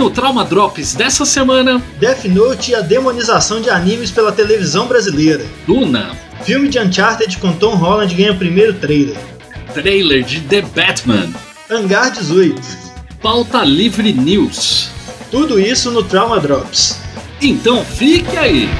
no Trauma Drops dessa semana, Death Note e a demonização de animes pela televisão brasileira. Duna, Filme de Uncharted com Tom Holland ganha primeiro trailer. trailer de The Batman, Hangar 18. Pauta Livre News. Tudo isso no Trauma Drops. Então fique aí!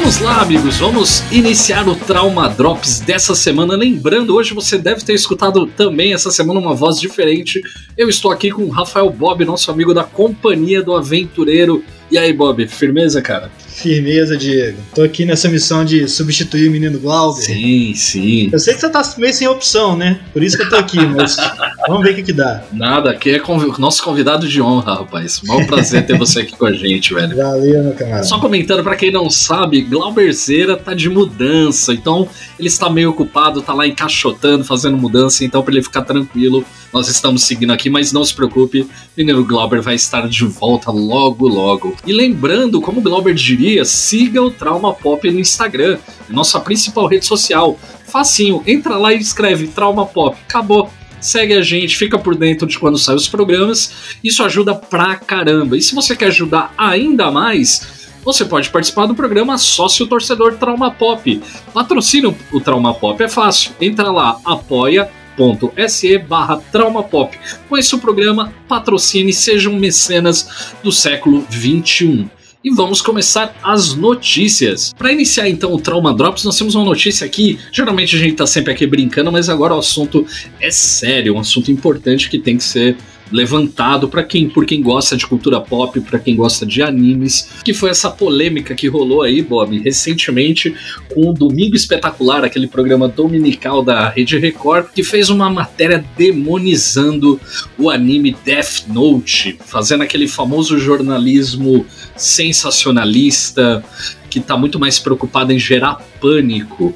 Vamos lá, amigos, vamos iniciar o Trauma Drops dessa semana. Lembrando, hoje você deve ter escutado também essa semana uma voz diferente. Eu estou aqui com o Rafael Bob, nosso amigo da Companhia do Aventureiro. E aí, Bob, firmeza, cara? Firmeza, Diego. Tô aqui nessa missão de substituir o menino Glauber. Sim, sim. Eu sei que você tá meio sem opção, né? Por isso que eu tô aqui, mas vamos ver o que, que dá. Nada, aqui é conv- nosso convidado de honra, rapaz. Maior prazer ter você aqui com a gente, velho. Valeu, meu camarada. Só comentando pra quem não sabe, Glauberzeira tá de mudança, então ele está meio ocupado, tá lá encaixotando, fazendo mudança, então pra ele ficar tranquilo, nós estamos seguindo aqui, mas não se preocupe, o menino Glauber vai estar de volta logo logo. E lembrando, como o Glauber diria, siga o Trauma Pop no Instagram, nossa principal rede social. Facinho, entra lá e escreve Trauma Pop, acabou. Segue a gente, fica por dentro de quando saem os programas. Isso ajuda pra caramba. E se você quer ajudar ainda mais, você pode participar do programa Sócio Torcedor Trauma Pop. Patrocina o Trauma Pop, é fácil. Entra lá, apoia.se barra Trauma Pop. Conheça o programa, patrocine, sejam mecenas do século 21. E vamos começar as notícias. Para iniciar então o Trauma Drops, nós temos uma notícia aqui. Geralmente a gente tá sempre aqui brincando, mas agora o assunto é sério, um assunto importante que tem que ser levantado para quem, por quem gosta de cultura pop, para quem gosta de animes, que foi essa polêmica que rolou aí, Bob, recentemente com o Domingo Espetacular, aquele programa dominical da Rede Record, que fez uma matéria demonizando o anime Death Note, fazendo aquele famoso jornalismo sensacionalista que tá muito mais preocupado em gerar pânico.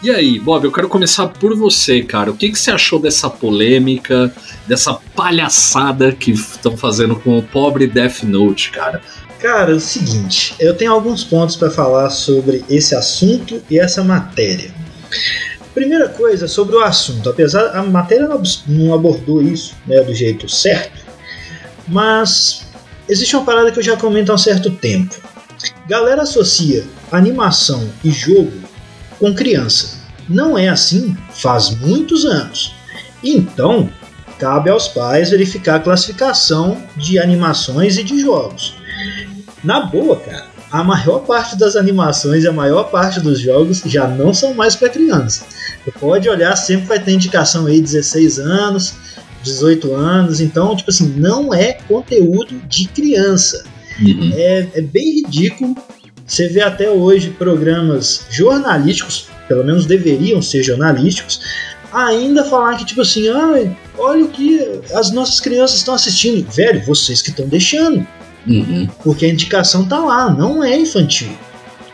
E aí, Bob, eu quero começar por você, cara. O que, que você achou dessa polêmica, dessa palhaçada que estão fazendo com o pobre Death Note, cara? Cara, é o seguinte, eu tenho alguns pontos para falar sobre esse assunto e essa matéria. Primeira coisa sobre o assunto, apesar a matéria não abordou isso né, do jeito certo, mas existe uma parada que eu já comento há um certo tempo. Galera associa animação e jogo com criança. Não é assim faz muitos anos. Então, cabe aos pais verificar a classificação de animações e de jogos. Na boa, cara, a maior parte das animações e a maior parte dos jogos já não são mais para criança. Você pode olhar, sempre vai ter indicação aí 16 anos, 18 anos, então, tipo assim, não é conteúdo de criança. Uhum. É, é bem ridículo. Você vê até hoje programas jornalísticos, pelo menos deveriam ser jornalísticos, ainda falar que, tipo assim, ah, olha o que as nossas crianças estão assistindo. Velho, vocês que estão deixando. Uhum. Porque a indicação tá lá, não é infantil.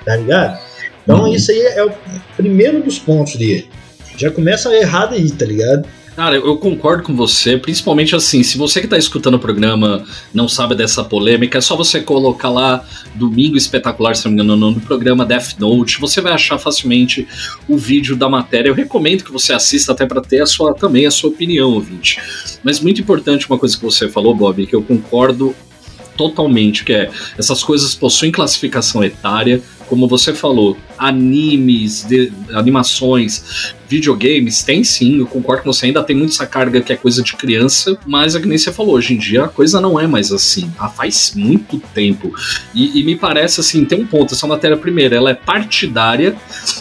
Tá ligado? Então Uhum. isso aí é o primeiro dos pontos dele. Já começa errado aí, tá ligado? Cara, eu concordo com você, principalmente assim, se você que tá escutando o programa não sabe dessa polêmica, é só você colocar lá Domingo Espetacular, se não me engano, no programa Death Note, você vai achar facilmente o vídeo da matéria. Eu recomendo que você assista até para ter a sua, também a sua opinião, ouvinte. Mas muito importante uma coisa que você falou, Bob, que eu concordo totalmente, que é essas coisas possuem classificação etária, como você falou, animes, de- animações, videogames, tem sim, eu concordo com você, ainda tem muito essa carga que é coisa de criança, mas é que nem você falou, hoje em dia a coisa não é mais assim, ah, faz muito tempo, e, e me parece assim, tem um ponto, essa matéria primeira, ela é partidária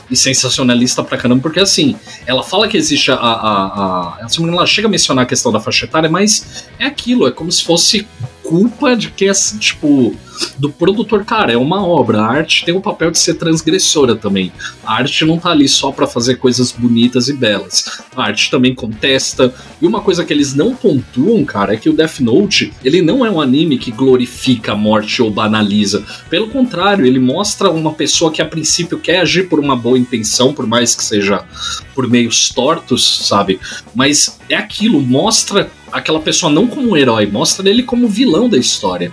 e sensacionalista pra caramba, porque assim, ela fala que existe a, a, a, engano, ela chega a mencionar a questão da faixa etária, mas é aquilo, é como se fosse culpa de que, assim, tipo, do produtor, cara, é uma obra. A arte tem o papel de ser transgressora também. A arte não tá ali só pra fazer coisas bonitas e belas. A arte também contesta. E uma coisa que eles não pontuam, cara, é que o Death Note, ele não é um anime que glorifica a morte ou banaliza. Pelo contrário, ele mostra uma pessoa que a princípio quer agir por uma boa intenção, por mais que seja por meios tortos, sabe? Mas é aquilo, mostra aquela pessoa não como um herói, mostra ele como vilão da história.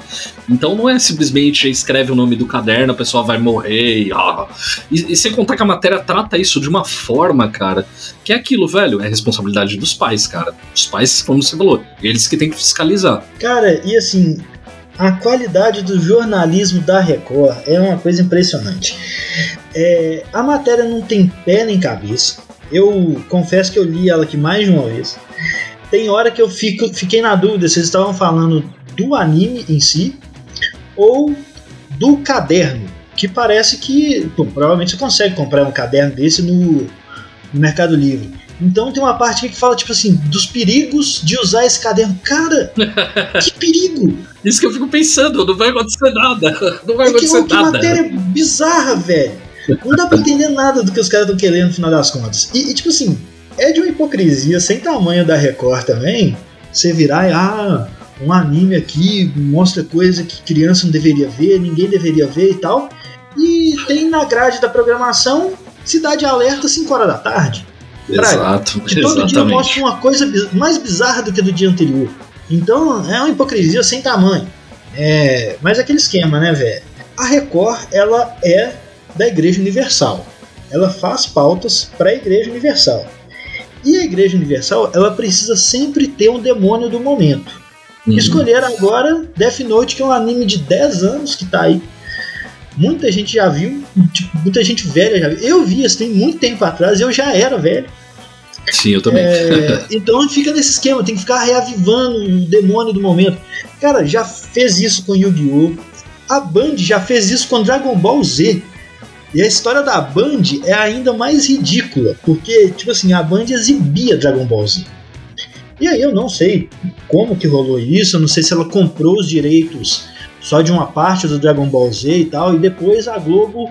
Então não é simplesmente escreve o nome do caderno, a pessoa vai morrer e, ah, e, e sem contar que a matéria trata isso de uma forma, cara, que é aquilo, velho, é responsabilidade dos pais, cara. Os pais, como você falou, eles que têm que fiscalizar. Cara, e assim, a qualidade do jornalismo da Record é uma coisa impressionante. É, a matéria não tem pé nem cabeça. Eu confesso que eu li ela aqui mais de uma vez. Tem hora que eu fico, fiquei na dúvida se eles estavam falando do anime em si ou do caderno, que parece que pô, provavelmente você consegue comprar um caderno desse no, no Mercado Livre. Então tem uma parte que fala, tipo assim, dos perigos de usar esse caderno. Cara, que perigo! Isso que eu fico pensando, não vai acontecer nada. Não vai é acontecer que, que nada. matéria bizarra, velho. Não dá pra entender nada do que os caras estão querendo no final das contas. E, e, tipo assim, é de uma hipocrisia sem tamanho da Record também. Você virar e, ah, um anime aqui mostra coisa que criança não deveria ver, ninguém deveria ver e tal. E tem na grade da programação Cidade Alerta 5 horas da tarde. Exato. Que todo exatamente. dia mostra uma coisa mais bizarra do que do dia anterior. Então é uma hipocrisia sem tamanho. É, mas aquele esquema, né, velho? A Record, ela é da Igreja Universal. Ela faz pautas para a Igreja Universal. E a Igreja Universal, ela precisa sempre ter um demônio do momento. Uhum. Escolheram agora Death Note, que é um anime de 10 anos que tá aí. Muita gente já viu, tipo, muita gente velha já viu. Eu vi isso tem muito tempo atrás, eu já era velho. Sim, eu também. É, então fica nesse esquema, tem que ficar reavivando o demônio do momento. Cara, já fez isso com Yu-Gi-Oh! A Band já fez isso com Dragon Ball Z. E a história da Band é ainda mais ridícula, porque, tipo assim, a Band exibia Dragon Ball Z. E aí eu não sei como que rolou isso, eu não sei se ela comprou os direitos só de uma parte do Dragon Ball Z e tal, e depois a Globo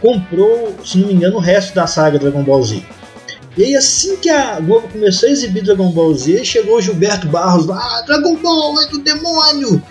comprou, se não me engano, o resto da saga Dragon Ball Z. E aí, assim que a Globo começou a exibir Dragon Ball Z, chegou o Gilberto Barros lá, ah, Dragon Ball é do demônio!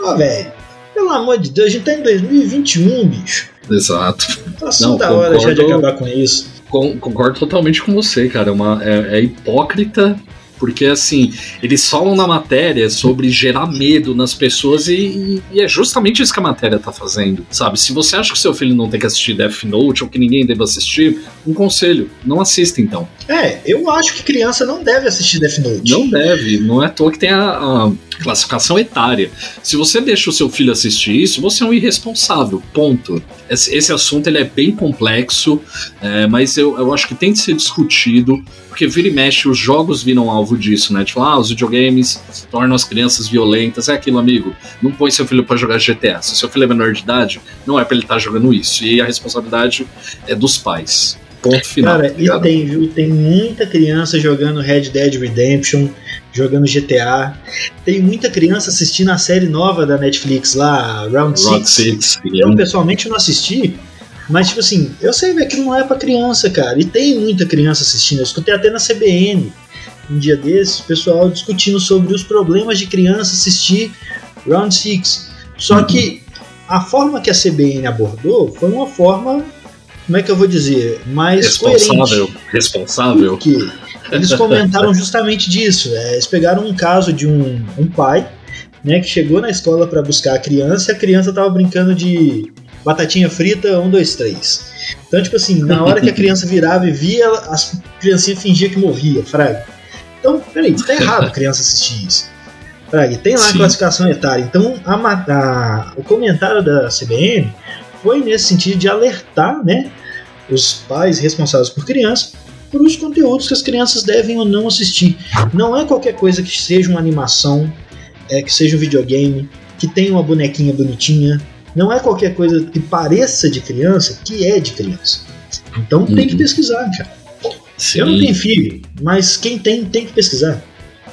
Ó, velho, pelo amor de Deus, a gente tá em 2021, bicho. Exato. Passou da hora já de acabar com isso. Concordo totalmente com você, cara. É, uma, é, é hipócrita porque, assim, eles falam na matéria sobre gerar medo nas pessoas e, e, é justamente isso que a matéria tá fazendo, sabe? Se você acha que seu filho não tem que assistir Death Note ou que ninguém deve assistir, um conselho, não assista então. É, eu acho que criança não deve assistir Death Note. Não deve, não é à toa que tem a, a classificação etária. Se você deixa o seu filho assistir isso, você é um irresponsável, ponto. Esse, esse assunto ele é bem complexo, é, mas eu, eu acho que tem que ser discutido, porque vira e mexe, os jogos viram alvo disso, né? Tipo, ah, os videogames tornam as crianças violentas. É aquilo, amigo. Não põe seu filho para jogar GTA. Se seu filho é menor de idade, não é pra ele estar tá jogando isso. E a responsabilidade é dos pais. Ponto final. Cara, tá e tem, viu? Tem muita criança jogando Red Dead Redemption, jogando GTA. Tem muita criança assistindo a série nova da Netflix lá, Round 6. Eu pessoalmente não assisti, mas, tipo assim, eu sei que não é pra criança, cara. E tem muita criança assistindo. Eu escutei até na CBN um dia desses, o pessoal discutindo sobre os problemas de criança assistir Round 6. Só uhum. que a forma que a CBN abordou foi uma forma, como é que eu vou dizer, mais responsável, coerente. Responsável. Porque eles comentaram justamente disso. É, eles pegaram um caso de um, um pai né, que chegou na escola para buscar a criança e a criança estava brincando de batatinha frita, um, dois, três. Então, tipo assim, na hora que a criança virava e via, as criancinhas fingiam que morria, fraga. Então, peraí, tá errado a criança assistir isso. Fraga, tem lá Sim. a classificação etária. Então, a, a, o comentário da CBN foi nesse sentido de alertar, né, os pais responsáveis por criança para os conteúdos que as crianças devem ou não assistir. Não é qualquer coisa que seja uma animação, é, que seja um videogame, que tenha uma bonequinha bonitinha, não é qualquer coisa que pareça de criança que é de criança. Então uhum. tem que uhum. pesquisar, cara. Sim. Eu não tenho filho, mas quem tem, tem que pesquisar.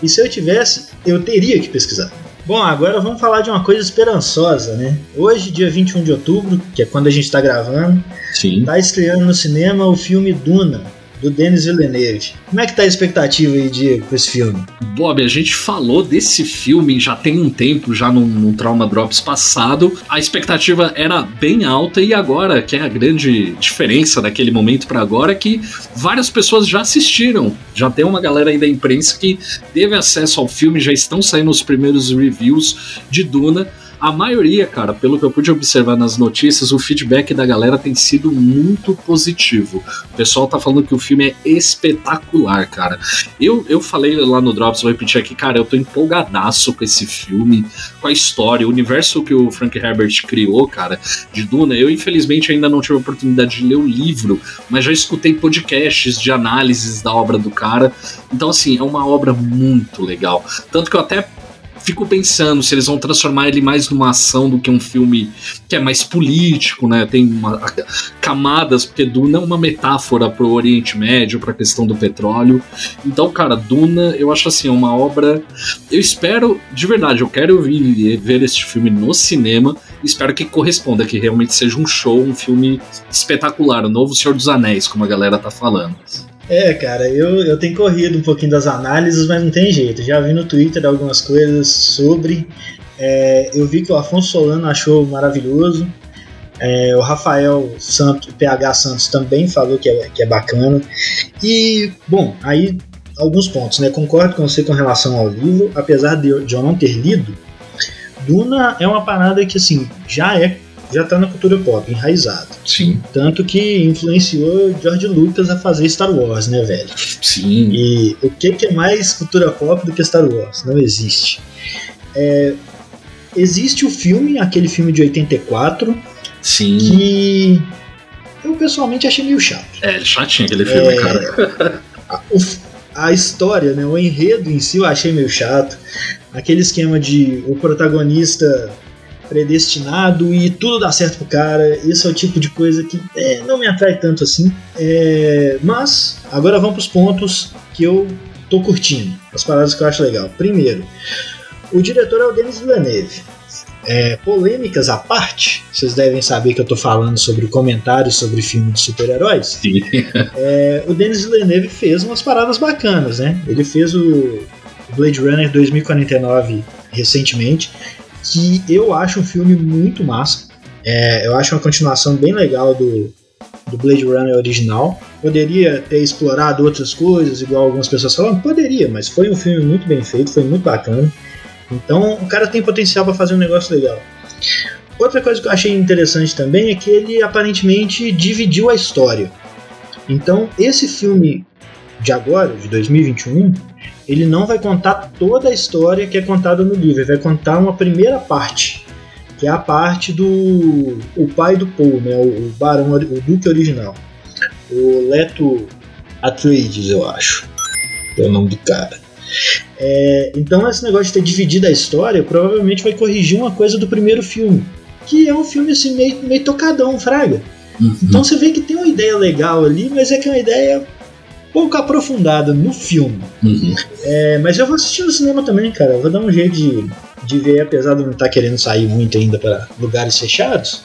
E se eu tivesse, eu teria que pesquisar. Bom, agora vamos falar de uma coisa esperançosa, né? Hoje, dia 21 de outubro, que é quando a gente está gravando, Sim. tá estreando no cinema o filme Duna, do Denis Villeneuve. Como é que tá a expectativa aí, Diego, com esse filme? Bob, a gente falou desse filme já tem um tempo, já no, no Trauma Drops passado. A expectativa era bem alta e agora, que é a grande diferença daquele momento para agora, é que várias pessoas já assistiram. Já tem uma galera aí da imprensa que teve acesso ao filme, já estão saindo os primeiros reviews de Duna. A maioria, cara, pelo que eu pude observar nas notícias, o feedback da galera tem sido muito positivo. O pessoal tá falando que o filme é espetacular, cara. Eu, eu falei lá no Drops, vou repetir aqui, cara, eu tô empolgadaço com esse filme, com a história, o universo que o Frank Herbert criou, cara, de Duna. Eu, infelizmente, ainda não tive a oportunidade de ler o livro, mas já escutei podcasts de análises da obra do cara. Então, assim, é uma obra muito legal. Tanto que eu até fico pensando se eles vão transformar ele mais numa ação do que um filme que é mais político, né? Tem uma, camadas, porque Duna é uma metáfora pro Oriente Médio, pra questão do petróleo. Então, cara, Duna, eu acho assim, uma obra. Eu espero, de verdade, eu quero vir ver este filme no cinema. Espero que corresponda, que realmente seja um show, um filme espetacular, o novo Senhor dos Anéis, como a galera tá falando. É, cara, eu, eu tenho corrido um pouquinho das análises, mas não tem jeito. Já vi no Twitter algumas coisas sobre. É, eu vi que o Afonso Solano achou maravilhoso. É, o Rafael Santos, PH Santos também falou que é, que é bacana. E, bom, aí alguns pontos, né? Concordo com você com relação ao livro, apesar de eu, de eu não ter lido. Duna é uma parada que, assim, já é já está na cultura pop, enraizado. Sim. Tanto que influenciou George Lucas a fazer Star Wars, né, velho? Sim. E o que, que é mais cultura pop do que Star Wars? Não existe. É, existe o filme, aquele filme de 84, Sim. que eu pessoalmente achei meio chato. É, chatinho aquele filme, É, cara. A, o- a história, né, o enredo em si eu achei meio chato. Aquele esquema de o protagonista predestinado e tudo dá certo pro cara. Esse é o tipo de coisa que é, não me atrai tanto assim. É, mas agora vamos pros pontos que eu tô curtindo, as paradas que eu acho legal. Primeiro, o diretor é o Denis Villeneuve. É, polêmicas à parte, vocês devem saber que eu tô falando sobre comentários sobre filme de super-heróis. É, o Denis Villeneuve fez umas paradas bacanas, né? Ele fez o Blade Runner 2049 recentemente, que eu acho um filme muito massa. É, eu acho uma continuação bem legal do, do Blade Runner original. Poderia ter explorado outras coisas, igual algumas pessoas falam, poderia, mas foi um filme muito bem feito, foi muito bacana. Então o cara tem potencial para fazer um negócio legal. Outra coisa que eu achei interessante também é que ele aparentemente dividiu a história. Então, esse filme de agora, de 2021, ele não vai contar toda a história que é contada no livro, ele vai contar uma primeira parte, que é a parte do o pai do Paul, né, o, barão, o duque original, o Leto Atreides, eu acho, é o nome do cara. É, então esse negócio de ter dividido a história provavelmente vai corrigir uma coisa do primeiro filme, que é um filme assim meio, meio tocadão, fraga. Então você vê que tem uma ideia legal ali, mas é que é uma ideia pouco aprofundada no filme. Uhum. É, mas eu vou assistir no cinema também, cara. Eu vou dar um jeito de, de ver, apesar de não estar querendo sair muito ainda para lugares fechados.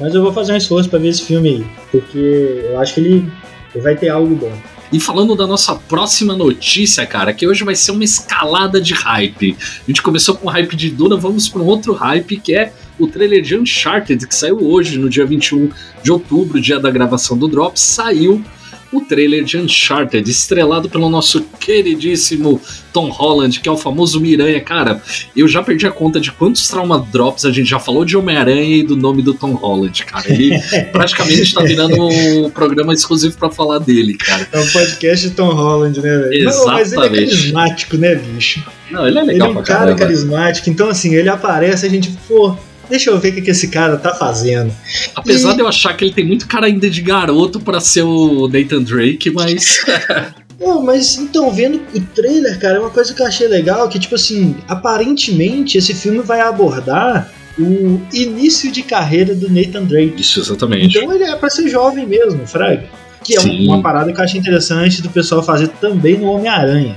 Mas eu vou fazer um esforço para ver esse filme aí, porque eu acho que ele, ele vai ter algo bom. E falando da nossa próxima notícia, cara, que hoje vai ser uma escalada de hype. A gente começou com o hype de Duna, vamos para um outro hype que é o trailer de Uncharted, que saiu hoje, no dia 21 de outubro, dia da gravação do Drop, saiu o trailer de Uncharted, estrelado pelo nosso queridíssimo Tom Holland, que é o famoso Miranha. Cara, eu já perdi a conta de quantos Trauma Drops a gente já falou de Homem-Aranha e do nome do Tom Holland, cara. Ele praticamente tá virando um programa exclusivo para falar dele, cara. É um podcast de Tom Holland, né, velho? Não, mas ele é Exatamente. carismático, né, bicho? Não, ele é Ele é legal um cara caramba. carismático, então assim, ele aparece a gente, pô, deixa eu ver o que, que esse cara tá fazendo. Apesar E- de eu achar que ele tem muito cara ainda de garoto pra ser o Nathan Drake, mas. Pô, mas então, vendo o trailer, cara, é uma coisa que eu achei legal, que tipo assim, aparentemente esse filme vai abordar o início de carreira do Nathan Drake. Isso, exatamente. Então ele é pra ser jovem mesmo, Fraga. Que é Sim. uma parada que eu achei interessante do pessoal fazer também no Homem-Aranha.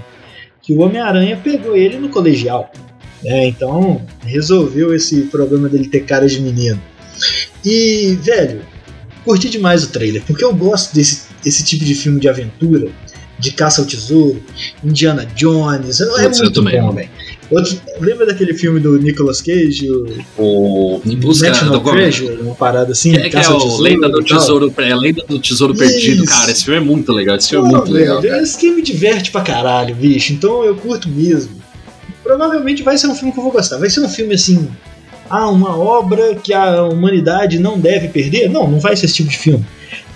Que o Homem-Aranha pegou ele no colegial. Né? Então resolveu esse problema dele ter cara de menino. E, velho, curti demais o trailer, porque eu gosto desse esse tipo de filme de aventura, de caça ao tesouro, Indiana Jones. É Putz, eu muito bom, velho. Outro- Lembra daquele filme do Nicolas Cage, o O em busca National do Treasure, uma parada assim? é, que é o tesouro Lenda do? Tesouro, é, Lenda do Tesouro Perdido, Isso. cara. Esse filme é muito legal. Esse filme é Pô, muito legal. velho, cara. Esse filme me diverte pra caralho, bicho. Então eu curto mesmo. Provavelmente vai ser um filme que eu vou gostar. Vai ser um filme assim. Ah, uma obra que a humanidade não deve perder? Não, não vai ser esse tipo de filme.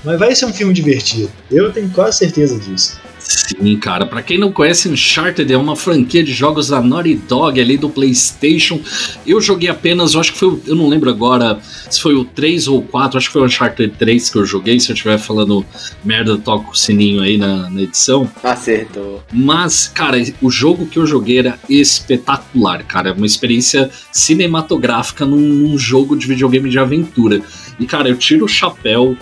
Mas vai ser um filme divertido. Eu tenho quase certeza disso. Sim, cara. Pra quem não conhece, Uncharted é uma franquia de jogos da Naughty Dog ali do PlayStation. Eu joguei apenas, eu acho que foi, eu não lembro agora se foi o 3 ou o 4, acho que foi o Uncharted 3 que eu joguei. Se eu estiver falando merda, toca o sininho aí na, na edição. Acertou. Mas, cara, o jogo que eu joguei era espetacular, cara. É Uma experiência cinematográfica num, num jogo de videogame de aventura. E, cara, eu tiro o chapéu.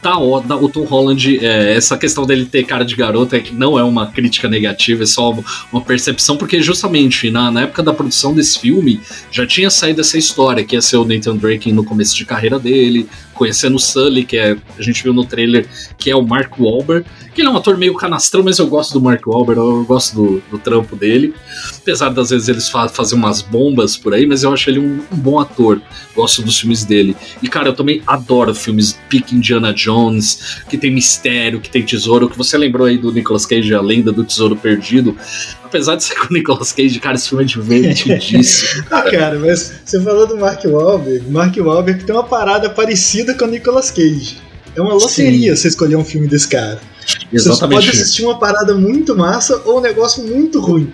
Tá, ó, da- o Tom Holland, é, essa questão dele ter cara de garoto é que não é uma crítica negativa, é só uma, uma percepção, porque justamente na, na época da produção desse filme já tinha saído essa história, que ia ser o Nathan Drake no começo de carreira dele, conhecendo o Sully, que é, a gente viu no trailer, que é o Mark Wahlberg, que ele é um ator meio canastrão, mas eu gosto do Mark Wahlberg, eu gosto do, do trampo dele. Apesar das vezes eles fa fazem umas bombas por aí, mas eu acho ele um, um bom ator. Gosto dos filmes dele. E, cara, eu também adoro filmes Pique Indiana Jones, que tem mistério, que tem tesouro, que você lembrou aí do Nicolas Cage, A Lenda do Tesouro Perdido. Apesar de ser com o Nicolas Cage, cara, esse filme é divertidíssimo. Ah, cara, mas você falou do Mark Wahlberg. Mark Wahlberg tem uma parada parecida com o Nicolas Cage. É uma loteria você escolher um filme desse cara. Você pode Exatamente. assistir uma parada muito massa ou um negócio muito ruim.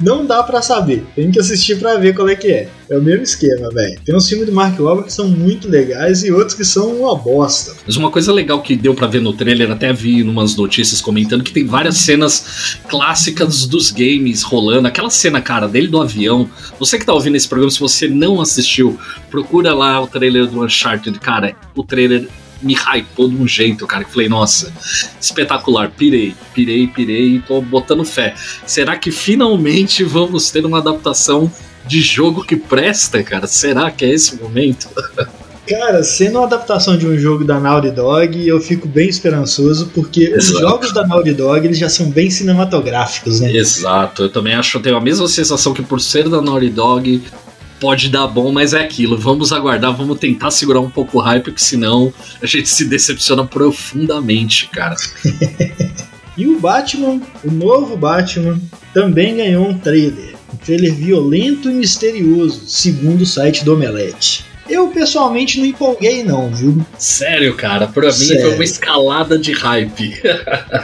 Não dá pra saber. Tem que assistir pra ver qual é que é. É o mesmo esquema, velho. Tem uns filmes do Mark Wahlberg que são muito legais e outros que são uma bosta. Mas uma coisa legal que deu pra ver no trailer, até vi numas notícias comentando que tem várias cenas clássicas dos games rolando. Aquela cena, cara, dele do avião. Você que tá ouvindo esse programa, se você não assistiu, procura lá o trailer do Uncharted. Cara, o trailer me hypou de um jeito, cara, que falei, nossa, espetacular, pirei, pirei, pirei e tô botando fé. Será que finalmente vamos ter uma adaptação de jogo que presta, cara? Será que é esse momento? Cara, sendo uma adaptação de um jogo da Naughty Dog, eu fico bem esperançoso, porque os Exato. jogos da Naughty Dog eles já são bem cinematográficos, né? Exato, eu também acho, eu tenho a mesma sensação que por ser da Naughty Dog pode dar bom, mas é aquilo. Vamos aguardar, vamos tentar segurar um pouco o hype, porque senão a gente se decepciona profundamente, cara. E o Batman, o novo Batman, também ganhou um trailer. Um trailer violento e misterioso, segundo o site do Omelete. Eu pessoalmente não empolguei não, viu? Sério, cara, pra mim Sério. foi uma escalada de hype.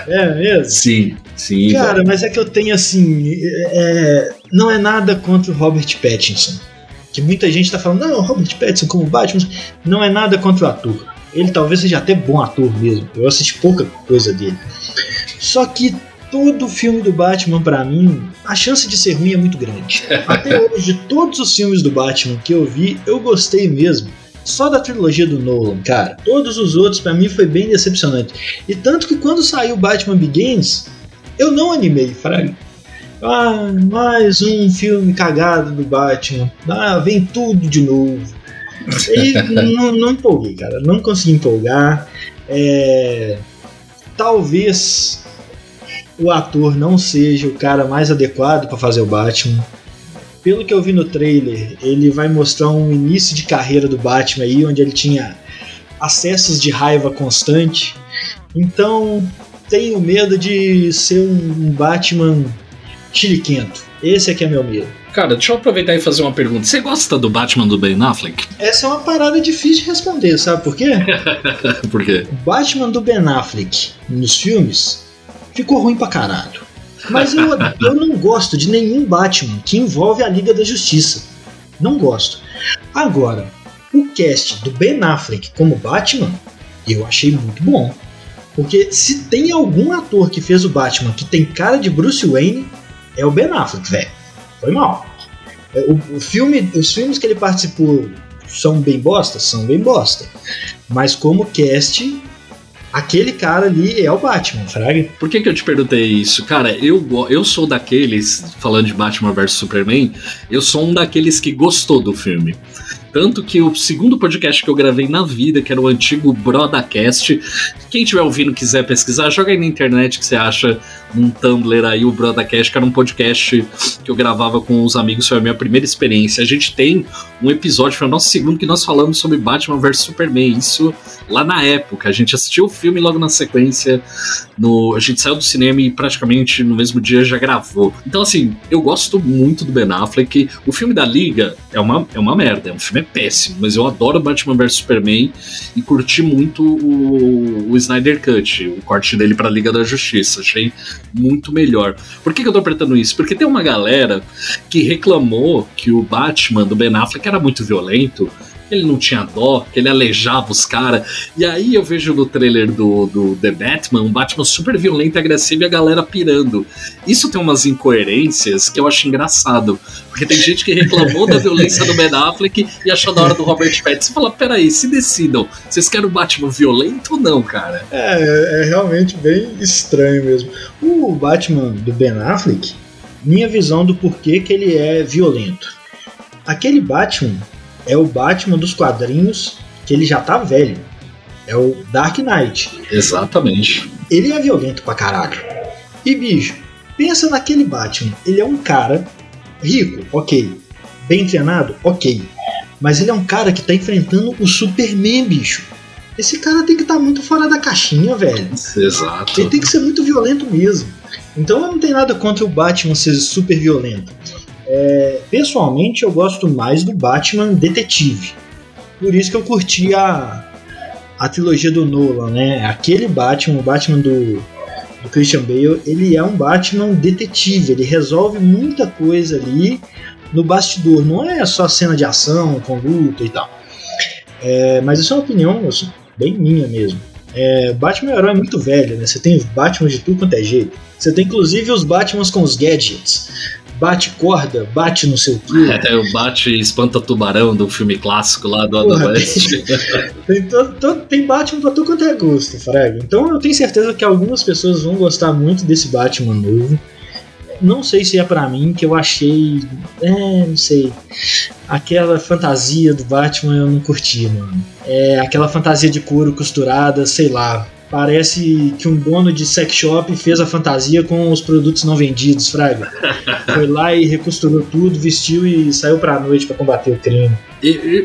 É mesmo? Sim, sim. Cara, velho. mas é que eu tenho assim. é, não é nada contra o Robert Pattinson. Que muita gente tá falando, não, Robert Pattinson como Batman. Não é nada contra o ator. Ele talvez seja até bom ator mesmo. Eu assisti pouca coisa dele. Só que todo filme do Batman, pra mim, a chance de ser ruim é muito grande. Até hoje, de todos os filmes do Batman que eu vi, eu gostei mesmo. Só da trilogia do Nolan, cara. Todos os outros, pra mim, foi bem decepcionante. E tanto que quando saiu Batman Begins, eu não animei, Fraga. Ah, mais um filme cagado do Batman. Ah, vem tudo de novo. E não, não empolguei, cara. Não consegui empolgar. É, talvez o ator não seja o cara mais adequado para fazer o Batman. Pelo que eu vi no trailer, ele vai mostrar um início de carreira do Batman aí, onde ele tinha acessos de raiva constante. Então, tenho medo de ser um Batman chiliquento. Esse é que é meu medo. Cara, deixa eu aproveitar e fazer uma pergunta. Você gosta do Batman do Ben Affleck? Essa é uma parada difícil de responder, sabe por quê? Por quê? O Batman do Ben Affleck nos filmes ficou ruim pra caralho. Mas eu, eu não gosto de nenhum Batman que envolve a Liga da Justiça. Não gosto. Agora, o cast do Ben Affleck como Batman, eu achei muito bom. Porque se tem algum ator que fez o Batman que tem cara de Bruce Wayne, é o Ben Affleck, velho. Foi mal. É, O, o filme, os filmes que ele participou são bem bosta? São bem bosta. Mas como cast, aquele cara ali é o Batman, Fraga. Por que, que eu te perguntei isso? Cara, eu, eu sou daqueles, falando de Batman vs Superman, eu sou um daqueles que gostou do filme. Tanto que o segundo podcast que eu gravei na vida, que era o antigo Brodacast, quem tiver ouvindo quiser pesquisar, joga aí na internet que você acha num Tumblr aí o Brodacast, que era um podcast que eu gravava com os amigos, foi a minha primeira experiência. A gente tem um episódio, foi o nosso segundo, que nós falamos sobre Batman vs Superman. Isso lá na época. A gente assistiu o filme logo na sequência. No, a gente saiu do cinema e praticamente no mesmo dia já gravou. Então, assim, eu gosto muito do Ben Affleck. O filme da Liga é uma, é uma merda, é um filme péssimo, mas eu adoro Batman vs Superman e curti muito o, o Snyder Cut, o corte dele pra Liga da Justiça. Achei muito melhor. Por que, que eu tô apertando isso? Porque tem uma galera que reclamou que o Batman do Ben Affleck era muito violento ele não tinha dó, que ele aleijava os caras. E aí eu vejo no trailer do, do The Batman um Batman super violento e agressivo e a galera pirando. Isso tem umas incoerências que eu acho engraçado. Porque tem gente que reclamou da violência do Ben Affleck e achou da hora do Robert Pattinson. Fala, peraí, se decidam. Vocês querem o Batman violento ou não, cara? É, é realmente bem estranho mesmo. O Batman do Ben Affleck, minha visão do porquê que ele é violento. Aquele Batman é o Batman dos quadrinhos que ele já tá velho. É o Dark Knight. Exatamente. Ele é violento pra caralho. E bicho, pensa naquele Batman. Ele é um cara rico, ok. Bem treinado, ok. Mas ele é um cara que tá enfrentando o Superman, bicho. Esse cara tem que estar tá muito fora da caixinha, velho. Exato. Ele tem que ser muito violento mesmo. Então eu não tenho nada contra o Batman ser super violento. É, pessoalmente, eu gosto mais do Batman detetive. Por isso que eu curti a, a trilogia do Nolan, né? Aquele Batman, o Batman do, do Christian Bale, ele é um Batman detetive. Ele resolve muita coisa ali no bastidor. Não é só cena de ação, com luta e tal. É, mas isso é uma opinião assim, bem minha mesmo. É, Batman é herói muito velho, né? Você tem Batman de tudo quanto é jeito. Você tem inclusive os Batmans com os gadgets bate corda, bate no seu quê. É, o bate espanta tubarão do filme clássico lá do Adam West. tem, todo, tem Batman pra tudo quanto é gosto, Fraga. Então eu tenho certeza que algumas pessoas vão gostar muito desse Batman novo. Não sei se é para mim, que eu achei. É, não sei. Aquela fantasia do Batman eu não curti, mano. É aquela fantasia de couro costurada, sei lá. Parece que um dono de sex shop fez a fantasia com os produtos não vendidos, Fraga. Foi lá e recosturou tudo, vestiu e saiu pra noite para combater o crime.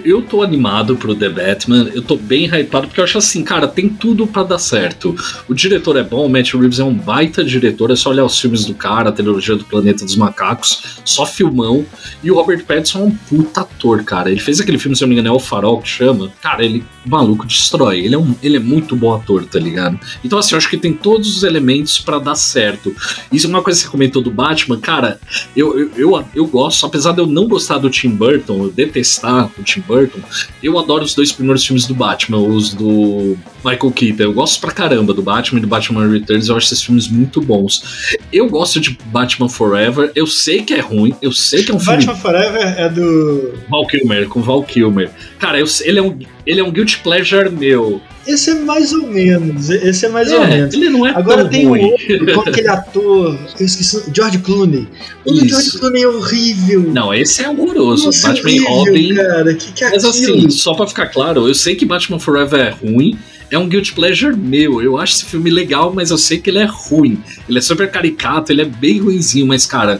Eu, tô animado pro The Batman, eu tô bem hypado, porque eu acho assim, cara, tem tudo para dar certo. O diretor é bom, o Matt Reeves é um baita diretor, é só olhar os filmes do cara, a trilogia do Planeta dos Macacos, só filmão. E o Robert Pattinson é um puta ator, cara. Ele fez aquele filme, se eu não me engano, é O Farol que chama. Cara, ele, maluco, destrói. Ele é, um, ele é muito bom ator, tá ligado? Então, assim, eu acho que tem todos os elementos para dar certo. Isso é uma coisa que você comentou do Batman, cara, eu, eu, eu, eu gosto, apesar de eu não gostar do Tim Burton, eu detestar o Tim Burton, eu adoro os dois primeiros filmes do Batman, os do Michael Keaton. Eu gosto pra caramba do Batman e do Batman Returns, eu acho esses filmes muito bons. Eu gosto de Batman Forever, eu sei que é ruim, eu sei que é um Batman filme. Batman Forever é do. Val Kilmer, com Val Kilmer. Cara, eu, ele, é um, ele é um guilty pleasure meu. Esse é mais ou menos. Esse é mais é, ou menos. Ele não é Agora tem ruim. um outro, com aquele ator. Eu esqueci. George Clooney. O Isso. George Clooney é horrível. Não, esse é horroroso. Nossa, Batman horrível, Robin. Cara, que que é Mas aquilo? assim, só pra ficar claro, eu sei que Batman Forever é ruim. É um guilty pleasure meu. Eu acho esse filme legal, mas eu sei que ele é ruim. Ele é super caricato, ele é bem ruinzinho, mas cara.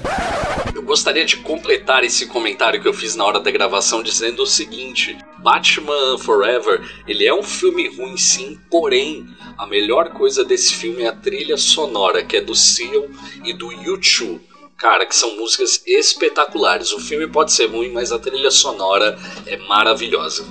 Gostaria de completar esse comentário que eu fiz na hora da gravação dizendo o seguinte: Batman Forever, ele é um filme ruim sim, porém a melhor coisa desse filme é a trilha sonora, que é do Seal e do U2. Cara, que são músicas espetaculares. O filme pode ser ruim, mas a trilha sonora é maravilhosa.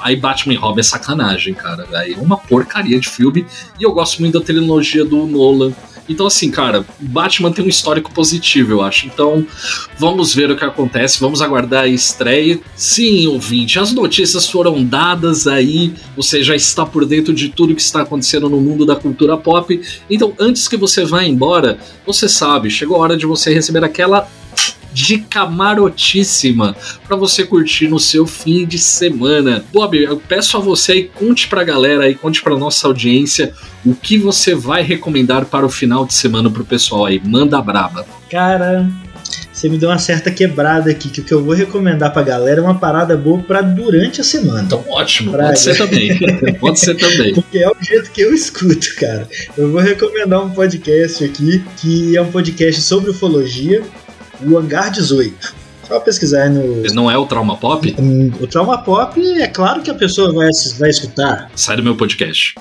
Aí Batman e Robin é sacanagem, cara. É uma porcaria de filme. E eu gosto muito da trilogia do Nolan. Então, assim, cara, Batman tem um histórico positivo, eu acho. Então, vamos ver o que acontece, vamos aguardar a estreia. Sim, ouvinte, as notícias foram dadas aí, você já está por dentro de tudo que está acontecendo no mundo da cultura pop. Então, antes que você vá embora, você sabe, chegou a hora de você receber aquela dica marotíssima para você curtir no seu fim de semana. Bob, eu peço a você aí, conte pra galera aí, conte pra nossa audiência o que você vai recomendar para o final de semana pro pessoal aí. Manda braba. Cara, você me deu uma certa quebrada aqui, que o que eu vou recomendar pra galera é uma parada boa pra durante a semana. Então, ótimo, Praga. pode ser também. pode ser também. Porque é o jeito que eu escuto, cara. Eu vou recomendar um podcast aqui, que é um podcast sobre ufologia, o Hangar 18. Só pesquisar no. Não é o Trauma Pop? Hum, o Trauma Pop, é claro que a pessoa vai, vai escutar. Sai do meu podcast.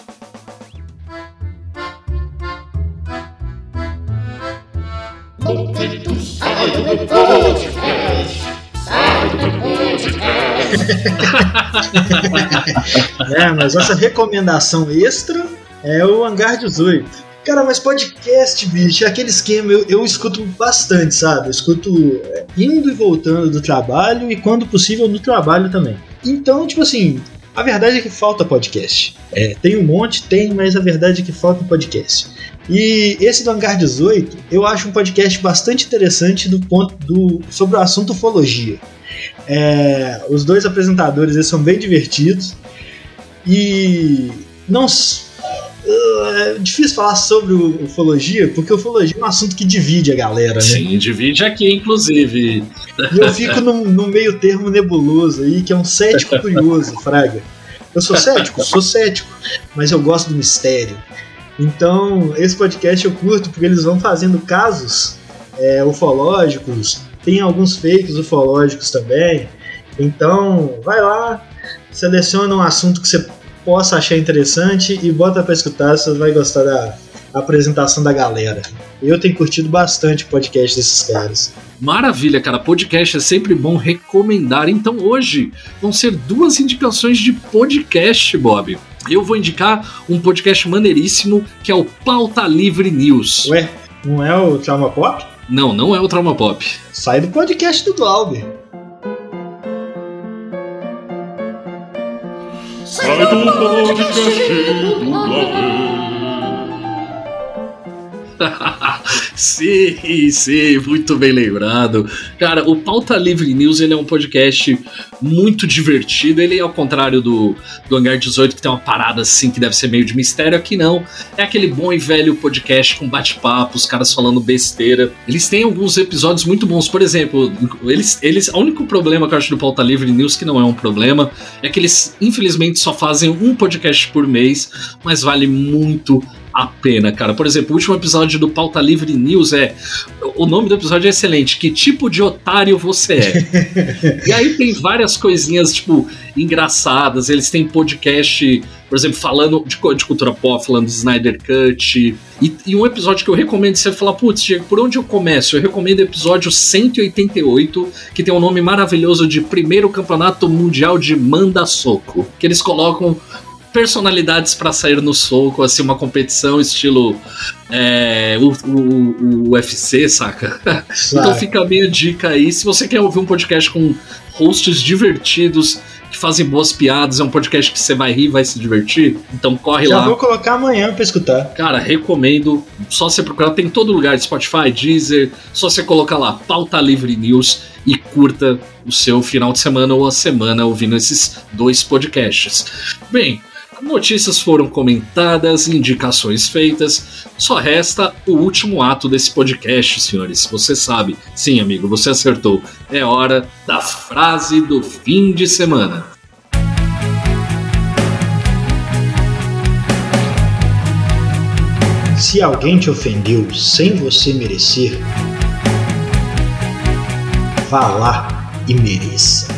é, mas essa recomendação extra é o Hangar 18. Cara, mas podcast, bicho, é aquele esquema, eu, eu escuto bastante, sabe? Eu escuto é, indo e voltando do trabalho e, quando possível, no trabalho também. Então, tipo assim, a verdade é que falta podcast. É, tem um monte, tem, mas a verdade é que falta podcast. E esse do Hangar 18, eu acho um podcast bastante interessante do ponto do sobre o assunto ufologia. É, os dois apresentadores eles são bem divertidos e não é difícil falar sobre ufologia, porque ufologia é um assunto que divide a galera, né? Sim, divide aqui, inclusive. E eu fico num, num meio termo nebuloso aí, que é um cético curioso, Fraga. Eu sou cético? Sou cético, mas eu gosto do mistério. Então, esse podcast eu curto porque eles vão fazendo casos é, ufológicos, tem alguns fakes ufológicos também. Então, vai lá, seleciona um assunto que você possa achar interessante e bota para escutar, você vai gostar da apresentação da galera. Eu tenho curtido bastante o podcast desses caras. Maravilha, cara. Podcast é sempre bom recomendar. Então hoje vão ser duas indicações de podcast, Bob eu vou indicar um podcast maneiríssimo que é o Pauta Livre News. Ué, não é o Trauma Pop? Não, não é o Trauma Pop. Sai do podcast do Glauber. Sai do podcast do Glauber. sim, sim, muito bem lembrado. Cara, o Pauta Livre News ele é um podcast muito divertido. Ele é ao contrário do, do Hangar 18, que tem uma parada assim que deve ser meio de mistério. Aqui não. É aquele bom e velho podcast com bate-papo, os caras falando besteira. Eles têm alguns episódios muito bons. Por exemplo, eles, eles. O único problema que eu acho do Pauta Livre News, que não é um problema, é que eles infelizmente só fazem um podcast por mês, mas vale muito a pena, cara. Por exemplo, o último episódio do Pauta Livre News é. O nome do episódio é excelente. Que tipo de otário você é? e aí tem várias coisinhas, tipo, engraçadas. Eles têm podcast, por exemplo, falando de, de cultura pop, falando de Snyder Cut. E, e, um episódio que eu recomendo você falar, putz, Diego, por onde eu começo? Eu recomendo o episódio 188, que tem o um nome maravilhoso de Primeiro Campeonato Mundial de Manda Soco. Que eles colocam personalidades para sair no soco, assim, uma competição estilo é, o, o, o, UFC, saca? então fica a minha dica aí. Se você quer ouvir um podcast com hosts divertidos, que fazem boas piadas, é um podcast que você vai rir, vai se divertir, então corre Já lá. Já vou colocar amanhã pra escutar. Cara, recomendo. Só você procurar, tem em todo lugar, Spotify, Deezer, só você colocar lá, Pauta Livre News e curta o seu final de semana ou a semana ouvindo esses dois podcasts. Bem, Notícias foram comentadas, indicações feitas. Só resta o último ato desse podcast, senhores. Você sabe. Sim, amigo, você acertou. É hora da frase do fim de semana. Se alguém te ofendeu sem você merecer, vá lá e mereça.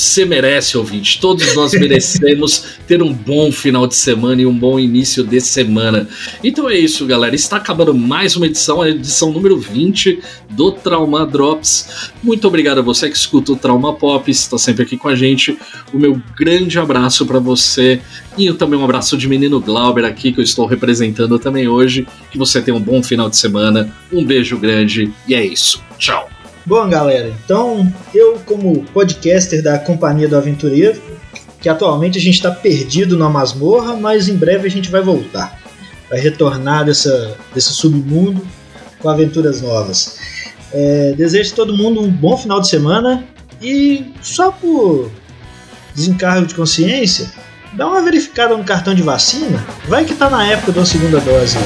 Você merece, ouvinte. Todos nós merecemos ter um bom final de semana e um bom início de semana. Então é isso, galera. Está acabando mais uma edição, a edição número 20 do Trauma Drops. Muito obrigado a você que escuta o Trauma Pop, está sempre aqui com a gente. O meu grande abraço para você e também um abraço de menino Glauber aqui que eu estou representando também hoje. Que você tenha um bom final de semana. Um beijo grande e é isso. Tchau. Bom, galera, então eu, como podcaster da Companhia do Aventureiro, que atualmente a gente está perdido na masmorra, mas em breve a gente vai voltar. Vai retornar dessa, desse submundo com aventuras novas. É, desejo a todo mundo um bom final de semana e só por desencargo de consciência, dá uma verificada no cartão de vacina. Vai que tá na época da segunda dose.